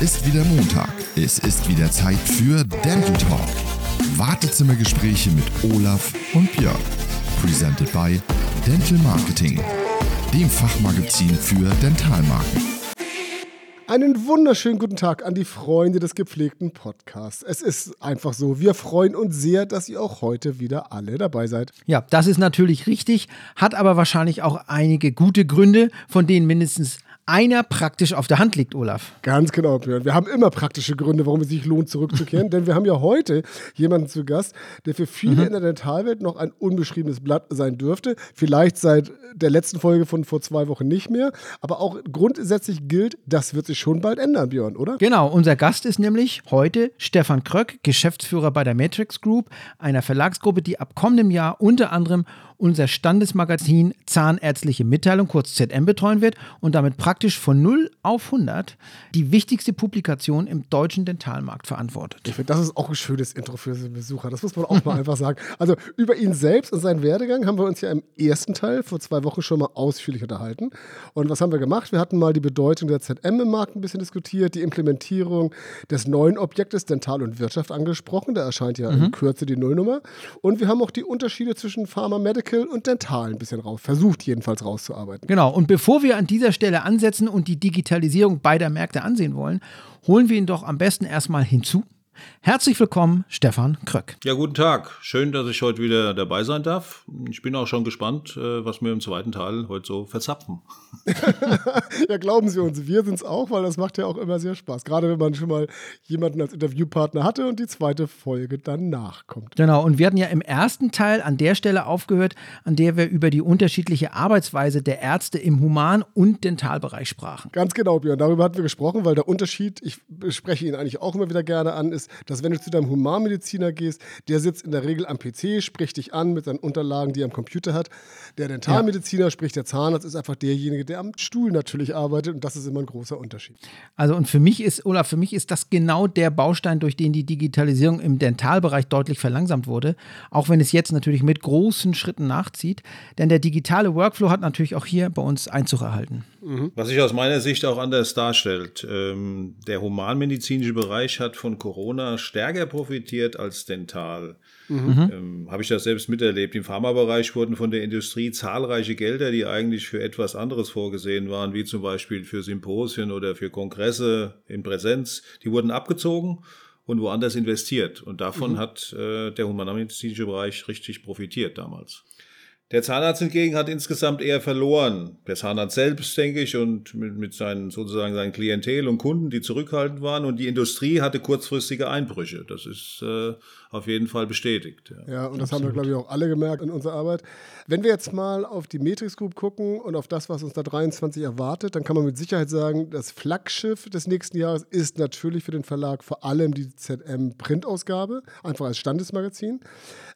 ist wieder Montag. Es ist wieder Zeit für Dental Talk. Wartezimmergespräche mit Olaf und Björn. Presented by Dental Marketing, dem Fachmagazin für Dentalmarken. Einen wunderschönen guten Tag an die Freunde des gepflegten Podcasts. Es ist einfach so, wir freuen uns sehr, dass ihr auch heute wieder alle dabei seid. Ja, das ist natürlich richtig, hat aber wahrscheinlich auch einige gute Gründe, von denen mindestens einer praktisch auf der Hand liegt, Olaf. Ganz genau, Björn. Wir haben immer praktische Gründe, warum es sich lohnt, zurückzukehren. denn wir haben ja heute jemanden zu Gast, der für viele mhm. in der Dentalwelt noch ein unbeschriebenes Blatt sein dürfte. Vielleicht seit der letzten Folge von vor zwei Wochen nicht mehr. Aber auch grundsätzlich gilt, das wird sich schon bald ändern, Björn, oder? Genau. Unser Gast ist nämlich heute Stefan Kröck, Geschäftsführer bei der Matrix Group, einer Verlagsgruppe, die ab kommendem Jahr unter anderem unser Standesmagazin Zahnärztliche Mitteilung, kurz ZM, betreuen wird und damit praktisch von 0 auf 100 die wichtigste Publikation im deutschen Dentalmarkt verantwortet. Ich finde, das ist auch ein schönes Intro für den Besucher. Das muss man auch mal einfach sagen. Also über ihn selbst und seinen Werdegang haben wir uns ja im ersten Teil vor zwei Wochen schon mal ausführlich unterhalten. Und was haben wir gemacht? Wir hatten mal die Bedeutung der ZM im Markt ein bisschen diskutiert, die Implementierung des neuen Objektes Dental und Wirtschaft angesprochen. Da erscheint ja mhm. in Kürze die Nullnummer. Und wir haben auch die Unterschiede zwischen Pharma Medical Medical und Dental ein bisschen raus, versucht jedenfalls rauszuarbeiten. Genau, und bevor wir an dieser Stelle ansetzen und die Digitalisierung beider Märkte ansehen wollen, holen wir ihn doch am besten erstmal hinzu Herzlich willkommen, Stefan Kröck. Ja, guten Tag. Schön, dass ich heute wieder dabei sein darf. Ich bin auch schon gespannt, äh, was wir im zweiten Teil heute so verzapfen. ja, glauben Sie uns, wir sind es auch, weil das macht ja auch immer sehr Spaß. Gerade wenn man schon mal jemanden als Interviewpartner hatte und die zweite Folge dann nachkommt. Genau, und wir hatten ja im ersten Teil an der Stelle aufgehört, an der wir über die unterschiedliche Arbeitsweise der Ärzte im Human- und Dentalbereich sprachen. Ganz genau, Björn. Darüber hatten wir gesprochen, weil der Unterschied, ich spreche ihn eigentlich auch immer wieder gerne an, ist, dass wenn du zu deinem Humanmediziner gehst, der sitzt in der Regel am PC, spricht dich an mit seinen Unterlagen, die er am Computer hat. Der Dentalmediziner, ja. sprich der Zahnarzt, ist einfach derjenige, der am Stuhl natürlich arbeitet und das ist immer ein großer Unterschied. Also und für mich ist, Olaf, für mich ist das genau der Baustein, durch den die Digitalisierung im Dentalbereich deutlich verlangsamt wurde, auch wenn es jetzt natürlich mit großen Schritten nachzieht, denn der digitale Workflow hat natürlich auch hier bei uns Einzug erhalten. Mhm. Was sich aus meiner Sicht auch anders darstellt, ähm, der humanmedizinische Bereich hat von Corona stärker profitiert als dental. Mhm. Ähm, Habe ich das selbst miterlebt. Im Pharmabereich wurden von der Industrie zahlreiche Gelder, die eigentlich für etwas anderes vorgesehen waren, wie zum Beispiel für Symposien oder für Kongresse in Präsenz, die wurden abgezogen und woanders investiert. Und davon mhm. hat äh, der humanmedizinische Bereich richtig profitiert damals. Der Zahnarzt hingegen hat insgesamt eher verloren. Der Zahnarzt selbst, denke ich, und mit, mit seinen sozusagen seinen Klientel und Kunden, die zurückhaltend waren. Und die Industrie hatte kurzfristige Einbrüche. Das ist äh, auf jeden Fall bestätigt. Ja, ja und das Absolut. haben wir, glaube ich, auch alle gemerkt in unserer Arbeit. Wenn wir jetzt mal auf die Matrix Group gucken und auf das, was uns da 23 erwartet, dann kann man mit Sicherheit sagen, das Flaggschiff des nächsten Jahres ist natürlich für den Verlag vor allem die ZM-Printausgabe, einfach als Standesmagazin.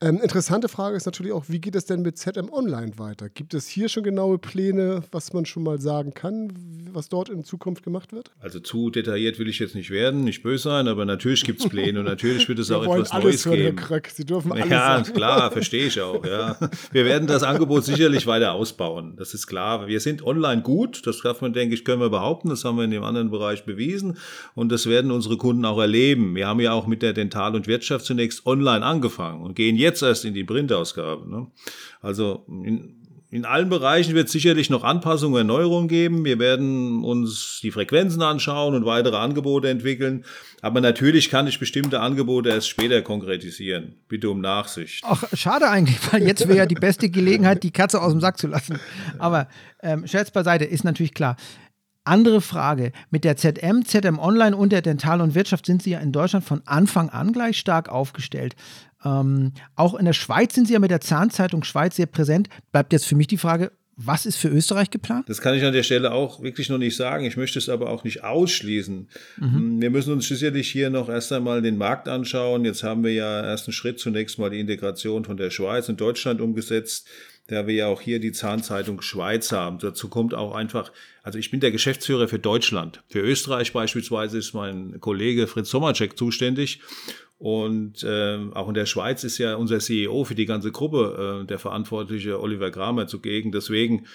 Ähm, interessante Frage ist natürlich auch, wie geht es denn mit ZM Online weiter? Gibt es hier schon genaue Pläne, was man schon mal sagen kann, was dort in Zukunft gemacht wird? Also zu detailliert will ich jetzt nicht werden, nicht böse sein, aber natürlich gibt es Pläne und natürlich wird es auch etwas Neues geben. Kröck. Sie dürfen alles Ja, sagen. klar, verstehe ich auch. Ja. Wir werden das Angebot sicherlich weiter ausbauen. Das ist klar. Wir sind online gut. Das darf man, denke ich, können wir behaupten. Das haben wir in dem anderen Bereich bewiesen. Und das werden unsere Kunden auch erleben. Wir haben ja auch mit der Dental- und Wirtschaft zunächst online angefangen und gehen jetzt erst in die Printausgabe. Ne? Also in, in allen Bereichen wird es sicherlich noch Anpassungen und Erneuerungen geben. Wir werden uns die Frequenzen anschauen und weitere Angebote entwickeln. Aber natürlich kann ich bestimmte Angebote erst später konkretisieren. Bitte um Nachsicht. Ach, schade eigentlich, weil jetzt wäre ja die beste Gelegenheit, die Katze aus dem Sack zu lassen. Aber ähm, Scherz beiseite, ist natürlich klar. Andere Frage. Mit der ZM, ZM Online und der Dental- und Wirtschaft sind Sie ja in Deutschland von Anfang an gleich stark aufgestellt. Ähm, auch in der Schweiz sind Sie ja mit der Zahnzeitung Schweiz sehr präsent. Bleibt jetzt für mich die Frage, was ist für Österreich geplant? Das kann ich an der Stelle auch wirklich noch nicht sagen. Ich möchte es aber auch nicht ausschließen. Mhm. Wir müssen uns sicherlich hier noch erst einmal den Markt anschauen. Jetzt haben wir ja ersten Schritt zunächst mal die Integration von der Schweiz und Deutschland umgesetzt da wir ja auch hier die Zahnzeitung Schweiz haben. Dazu kommt auch einfach, also ich bin der Geschäftsführer für Deutschland. Für Österreich beispielsweise ist mein Kollege Fritz Sommercheck zuständig. Und äh, auch in der Schweiz ist ja unser CEO für die ganze Gruppe, äh, der verantwortliche Oliver Kramer zugegen. Deswegen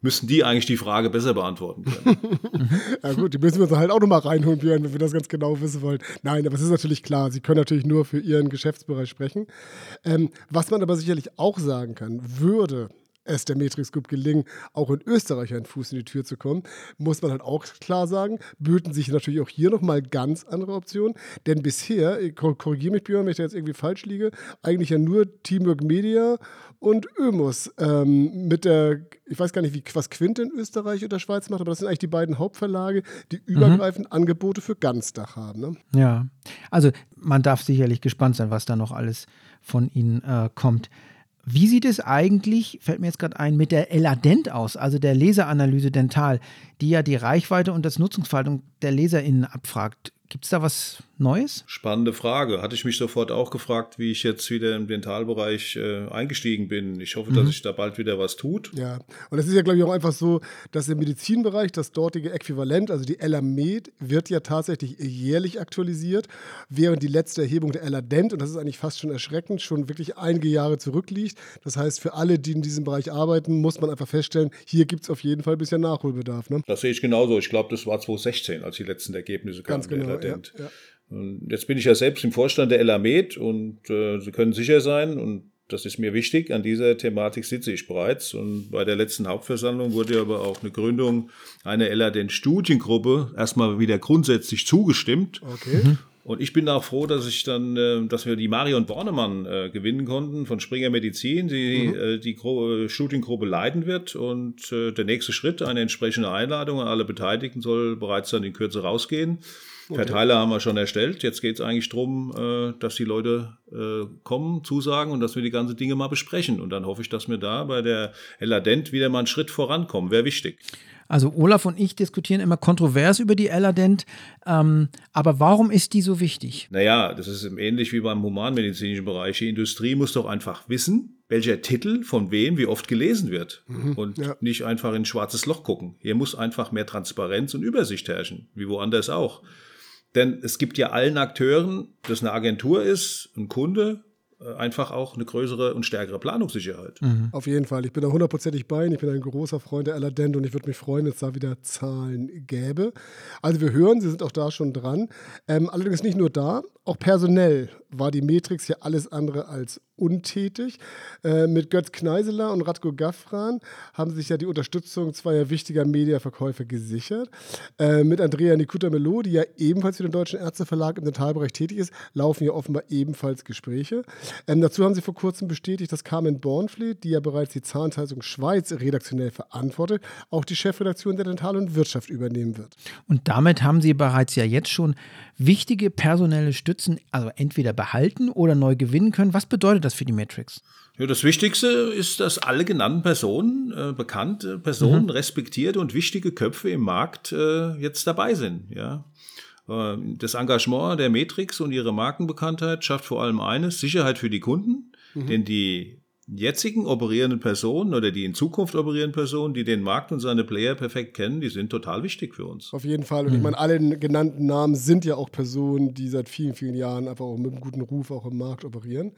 müssen die eigentlich die Frage besser beantworten können. ja gut, die müssen wir uns halt auch nochmal reinholen, Björn, wenn wir das ganz genau wissen wollen. Nein, aber es ist natürlich klar, sie können natürlich nur für ihren Geschäftsbereich sprechen. Ähm, was man aber sicherlich auch sagen kann, würde es der Matrix Group gelingen, auch in Österreich einen Fuß in die Tür zu kommen, muss man halt auch klar sagen, böten sich natürlich auch hier nochmal ganz andere Optionen. Denn bisher, korrigiere mich Björn, wenn ich da jetzt irgendwie falsch liege, eigentlich ja nur Teamwork Media und Ömus ähm, mit der, ich weiß gar nicht, wie, was Quint in Österreich oder Schweiz macht, aber das sind eigentlich die beiden Hauptverlage, die mhm. übergreifend mhm. Angebote für Ganzdach haben. Ne? Ja, also man darf sicherlich gespannt sein, was da noch alles von ihnen äh, kommt. Wie sieht es eigentlich, fällt mir jetzt gerade ein, mit der Eladent aus, also der Leseranalyse Dental, die ja die Reichweite und das Nutzungsverhalten der LeserInnen abfragt? Gibt es da was Neues? Spannende Frage. Hatte ich mich sofort auch gefragt, wie ich jetzt wieder im Dentalbereich äh, eingestiegen bin. Ich hoffe, mhm. dass sich da bald wieder was tut. Ja, und es ist ja, glaube ich, auch einfach so, dass im Medizinbereich das dortige Äquivalent, also die Elamed, wird ja tatsächlich jährlich aktualisiert, während die letzte Erhebung der Eladent, und das ist eigentlich fast schon erschreckend, schon wirklich einige Jahre zurückliegt. Das heißt, für alle, die in diesem Bereich arbeiten, muss man einfach feststellen, hier gibt es auf jeden Fall ein bisschen Nachholbedarf. Ne? Das sehe ich genauso. Ich glaube, das war 2016, als die letzten Ergebnisse kamen. Ganz genau, der Eladent. Ja, jetzt bin ich ja selbst im Vorstand der Elamed und äh, Sie können sicher sein, und das ist mir wichtig, an dieser Thematik sitze ich bereits. Und bei der letzten Hauptversammlung wurde aber auch eine Gründung einer Eladen-Studiengruppe erstmal wieder grundsätzlich zugestimmt. Okay. Mhm. Und ich bin auch froh, dass ich dann, äh, dass wir die Marion Bornemann äh, gewinnen konnten von Springer Medizin, die mhm. äh, die Gro Studiengruppe leiten wird. Und äh, der nächste Schritt, eine entsprechende Einladung an alle Beteiligten, soll bereits dann in Kürze rausgehen. Okay. Verteiler haben wir schon erstellt. Jetzt geht es eigentlich darum, äh, dass die Leute äh, kommen, zusagen und dass wir die ganzen Dinge mal besprechen. Und dann hoffe ich, dass wir da bei der Eladent wieder mal einen Schritt vorankommen. Wäre wichtig. Also Olaf und ich diskutieren immer kontrovers über die Eladent. Ähm, aber warum ist die so wichtig? Naja, das ist ähnlich wie beim humanmedizinischen Bereich. Die Industrie muss doch einfach wissen, welcher Titel von wem wie oft gelesen wird mhm, und ja. nicht einfach in ein schwarzes Loch gucken. Hier muss einfach mehr Transparenz und Übersicht herrschen, wie woanders auch. Denn es gibt ja allen Akteuren, das eine Agentur ist, ein Kunde, einfach auch eine größere und stärkere Planungssicherheit. Mhm. Auf jeden Fall. Ich bin da hundertprozentig bei Ihnen. Ich bin ein großer Freund der Aladdin und ich würde mich freuen, wenn es da wieder Zahlen gäbe. Also wir hören, Sie sind auch da schon dran. Ähm, allerdings nicht nur da, auch personell war die Matrix ja alles andere als untätig. Äh, mit Götz Kneiseler und Radko Gaffran haben sich ja die Unterstützung zweier wichtiger Mediaverkäufe gesichert. Äh, mit Andrea Nikuta Melo, die ja ebenfalls für den Deutschen Ärzteverlag im Dentalbereich tätig ist, laufen ja offenbar ebenfalls Gespräche. Ähm, dazu haben sie vor kurzem bestätigt, dass Carmen Bornfleet, die ja bereits die Zahnzeitung Schweiz redaktionell verantwortet, auch die Chefredaktion der Dental- und Wirtschaft übernehmen wird. Und damit haben sie bereits ja jetzt schon wichtige personelle Stützen, also entweder behalten oder neu gewinnen können. Was bedeutet das für die Matrix? Ja, das Wichtigste ist, dass alle genannten Personen, äh, bekannte Personen, mhm. respektierte und wichtige Köpfe im Markt äh, jetzt dabei sind. Ja. Äh, das Engagement der Matrix und ihre Markenbekanntheit schafft vor allem eines, Sicherheit für die Kunden, mhm. denn die jetzigen operierenden Personen oder die in Zukunft operierenden Personen, die den Markt und seine Player perfekt kennen, die sind total wichtig für uns. Auf jeden Fall. Und mhm. ich meine, alle genannten Namen sind ja auch Personen, die seit vielen, vielen Jahren einfach auch mit einem guten Ruf auch im Markt operieren.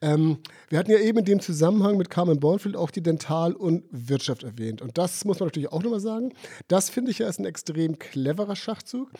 Ähm, wir hatten ja eben in dem Zusammenhang mit Carmen Bornfield auch die Dental- und Wirtschaft erwähnt. Und das muss man natürlich auch nochmal sagen. Das finde ich ja ist ein extrem cleverer Schachzug,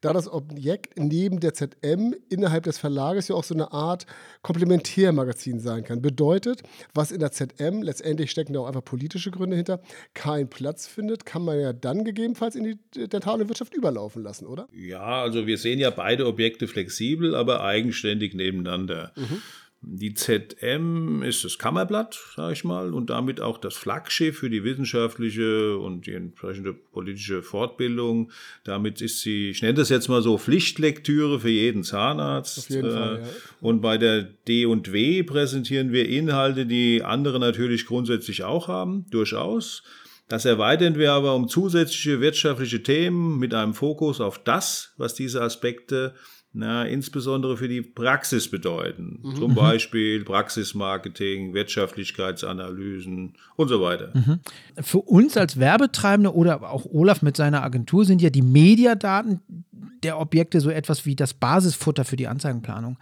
da das Objekt neben der ZM innerhalb des Verlages ja auch so eine Art Komplementärmagazin sein kann. Bedeutet, was in der ZM, letztendlich stecken da auch einfach politische Gründe hinter, keinen Platz findet, kann man ja dann gegebenenfalls in die dentale Wirtschaft überlaufen lassen, oder? Ja, also wir sehen ja beide Objekte flexibel, aber eigenständig nebeneinander. Mhm. Die ZM ist das Kammerblatt, sage ich mal, und damit auch das Flaggschiff für die wissenschaftliche und die entsprechende politische Fortbildung. Damit ist sie, ich nenne das jetzt mal so, Pflichtlektüre für jeden Zahnarzt. Auf jeden Fall, ja. Und bei der D&W präsentieren wir Inhalte, die andere natürlich grundsätzlich auch haben, durchaus. Das erweitern wir aber um zusätzliche wirtschaftliche Themen mit einem Fokus auf das, was diese Aspekte na, insbesondere für die Praxis bedeuten. Mhm. Zum Beispiel Praxismarketing, Wirtschaftlichkeitsanalysen und so weiter. Mhm. Für uns als Werbetreibende oder auch Olaf mit seiner Agentur sind ja die Mediadaten der Objekte so etwas wie das Basisfutter für die Anzeigenplanung.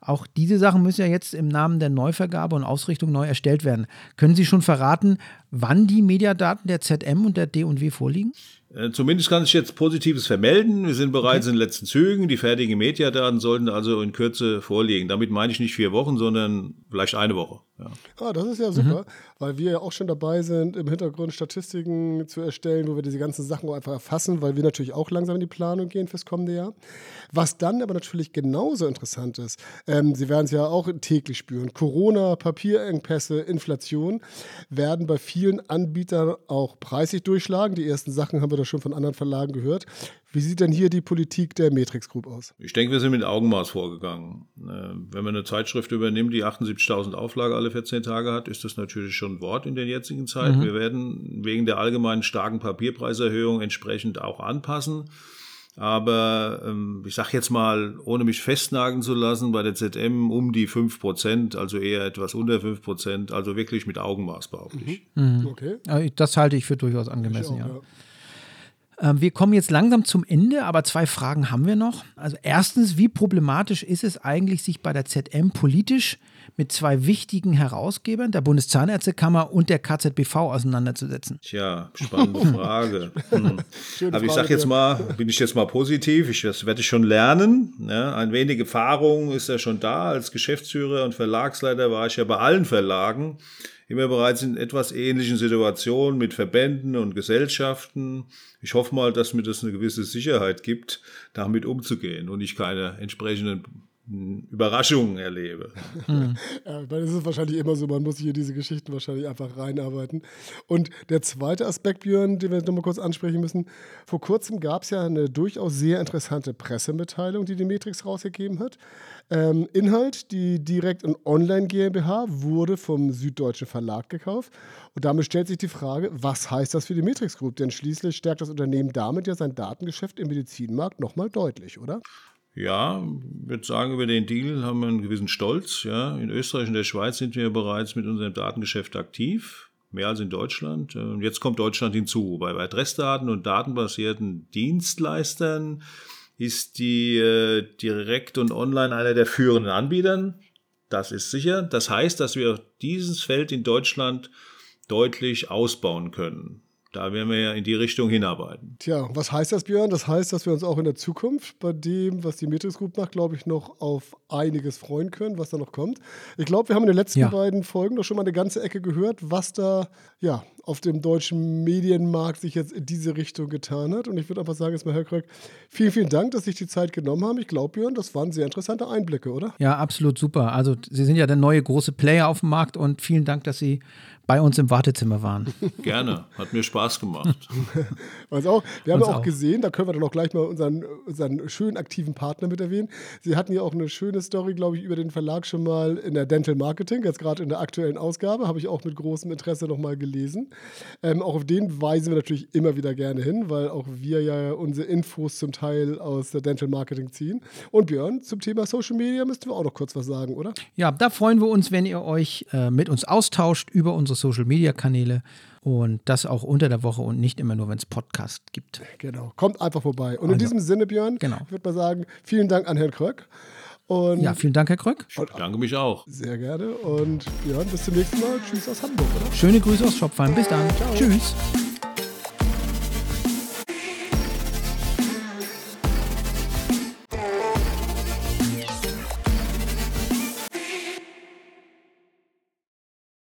Auch diese Sachen müssen ja jetzt im Namen der Neuvergabe und Ausrichtung neu erstellt werden. Können Sie schon verraten, wann die Mediadaten der ZM und der D&W vorliegen? Äh, zumindest kann ich jetzt Positives vermelden. Wir sind bereits okay. in den letzten Zügen. Die fertigen Mediadaten sollten also in Kürze vorliegen. Damit meine ich nicht vier Wochen, sondern vielleicht eine Woche. Ja. Ah, das ist ja super, mhm. weil wir ja auch schon dabei sind, im Hintergrund Statistiken zu erstellen, wo wir diese ganzen Sachen auch einfach erfassen, weil wir natürlich auch langsam in die Planung gehen fürs kommende Jahr. Was dann aber natürlich genauso interessant ist, ähm, Sie werden es ja auch täglich spüren, Corona, Papierengpässe, Inflation werden bei vielen Anbietern auch preislich durchschlagen. Die ersten Sachen haben wir da schon von anderen Verlagen gehört. Wie sieht denn hier die Politik der Matrix Group aus? Ich denke, wir sind mit Augenmaß vorgegangen. Äh, wenn man eine Zeitschrift übernimmt, die 78.000 Auflage alle 14 Tage hat, ist das natürlich schon ein Wort in der jetzigen Zeit. Mhm. Wir werden wegen der allgemeinen starken Papierpreiserhöhung entsprechend auch anpassen. Aber ähm, ich sage jetzt mal, ohne mich festnageln zu lassen, bei der ZM um die 5%, also eher etwas unter 5%, also wirklich mit Augenmaß behaupte ich. Mhm. Okay. Das halte ich für durchaus angemessen, auch, ja. ja. Ähm, wir kommen jetzt langsam zum Ende, aber zwei Fragen haben wir noch. Also erstens, wie problematisch ist es eigentlich, sich bei der ZM politisch mit zwei wichtigen Herausgebern, der Bundeszahnärztekammer und der KZBV, auseinanderzusetzen? Tja, spannende Frage. hm. Aber ich sage jetzt mal, bin ich jetzt mal positiv, ich, das werde ich schon lernen. Ja, ein wenig Erfahrung ist ja schon da. Als Geschäftsführer und Verlagsleiter war ich ja bei allen Verlagen immer bereits in etwas ähnlichen Situationen mit Verbänden und Gesellschaften. Ich hoffe mal, dass mir das eine gewisse Sicherheit gibt, damit umzugehen und ich keine entsprechenden Überraschungen erlebe. Mhm. Ja, das ist wahrscheinlich immer so, man muss sich in diese Geschichten wahrscheinlich einfach reinarbeiten. Und der zweite Aspekt, Björn, den wir nochmal kurz ansprechen müssen, vor kurzem gab es ja eine durchaus sehr interessante Pressemitteilung, die die Matrix rausgegeben hat. Ähm, Inhalt, die Direkt- und Online GmbH, wurde vom Süddeutschen Verlag gekauft. Und damit stellt sich die Frage, was heißt das für die Matrix Group? Denn schließlich stärkt das Unternehmen damit ja sein Datengeschäft im Medizinmarkt nochmal deutlich, oder? Ja, ich würde sagen, über den Deal haben wir einen gewissen Stolz. Ja. In Österreich und der Schweiz sind wir bereits mit unserem Datengeschäft aktiv, mehr als in Deutschland. Und jetzt kommt Deutschland hinzu. Bei Adressdaten und datenbasierten Dienstleistern ist die äh, direkt und online einer der führenden Anbietern. Das ist sicher. Das heißt, dass wir dieses Feld in Deutschland deutlich ausbauen können da werden wir ja in die Richtung hinarbeiten. Tja, was heißt das, Björn? Das heißt, dass wir uns auch in der Zukunft bei dem, was die Matrix Group macht, glaube ich, noch auf einiges freuen können, was da noch kommt. Ich glaube, wir haben in den letzten ja. beiden Folgen doch schon mal eine ganze Ecke gehört, was da ja auf dem deutschen Medienmarkt sich jetzt in diese Richtung getan hat. Und ich würde einfach sagen, jetzt mal, Herr Kröck, vielen, vielen Dank, dass Sie sich die Zeit genommen haben. Ich glaube, Björn, das waren sehr interessante Einblicke, oder? Ja, absolut super. Also Sie sind ja der neue große Player auf dem Markt und vielen Dank, dass Sie bei uns im Wartezimmer waren. Gerne, hat mir Spaß gemacht. Was auch, wir haben auch, auch, gesehen, da können wir dann auch gleich mal unseren, unseren schönen aktiven Partner mit erwähnen. Sie hatten ja auch eine schöne Story, glaube ich, über den Verlag schon mal in der Dental Marketing, jetzt gerade in der aktuellen Ausgabe, habe ich auch mit großem Interesse nochmal gelesen. Ähm, auch auf den weisen wir natürlich immer wieder gerne hin, weil auch wir ja unsere Infos zum Teil aus der Dental Marketing ziehen. Und Björn, zum Thema Social Media müssten wir auch noch kurz was sagen, oder? Ja, da freuen wir uns, wenn ihr euch äh, mit uns austauscht über unsere Social Media Kanäle und das auch unter der Woche und nicht immer nur, wenn es Podcast gibt. Genau, kommt einfach vorbei. Und also, in diesem Sinne, Björn, genau. ich würde mal sagen, vielen Dank an Herrn Kröck. Und ja, vielen Dank, Herr Kröck. Ich danke mich auch. Sehr gerne. Und Björn, bis zum nächsten Mal. Tschüss aus Hamburg, oder? Schöne Grüße aus Schopfheim. Bis dann. Ciao. Tschüss.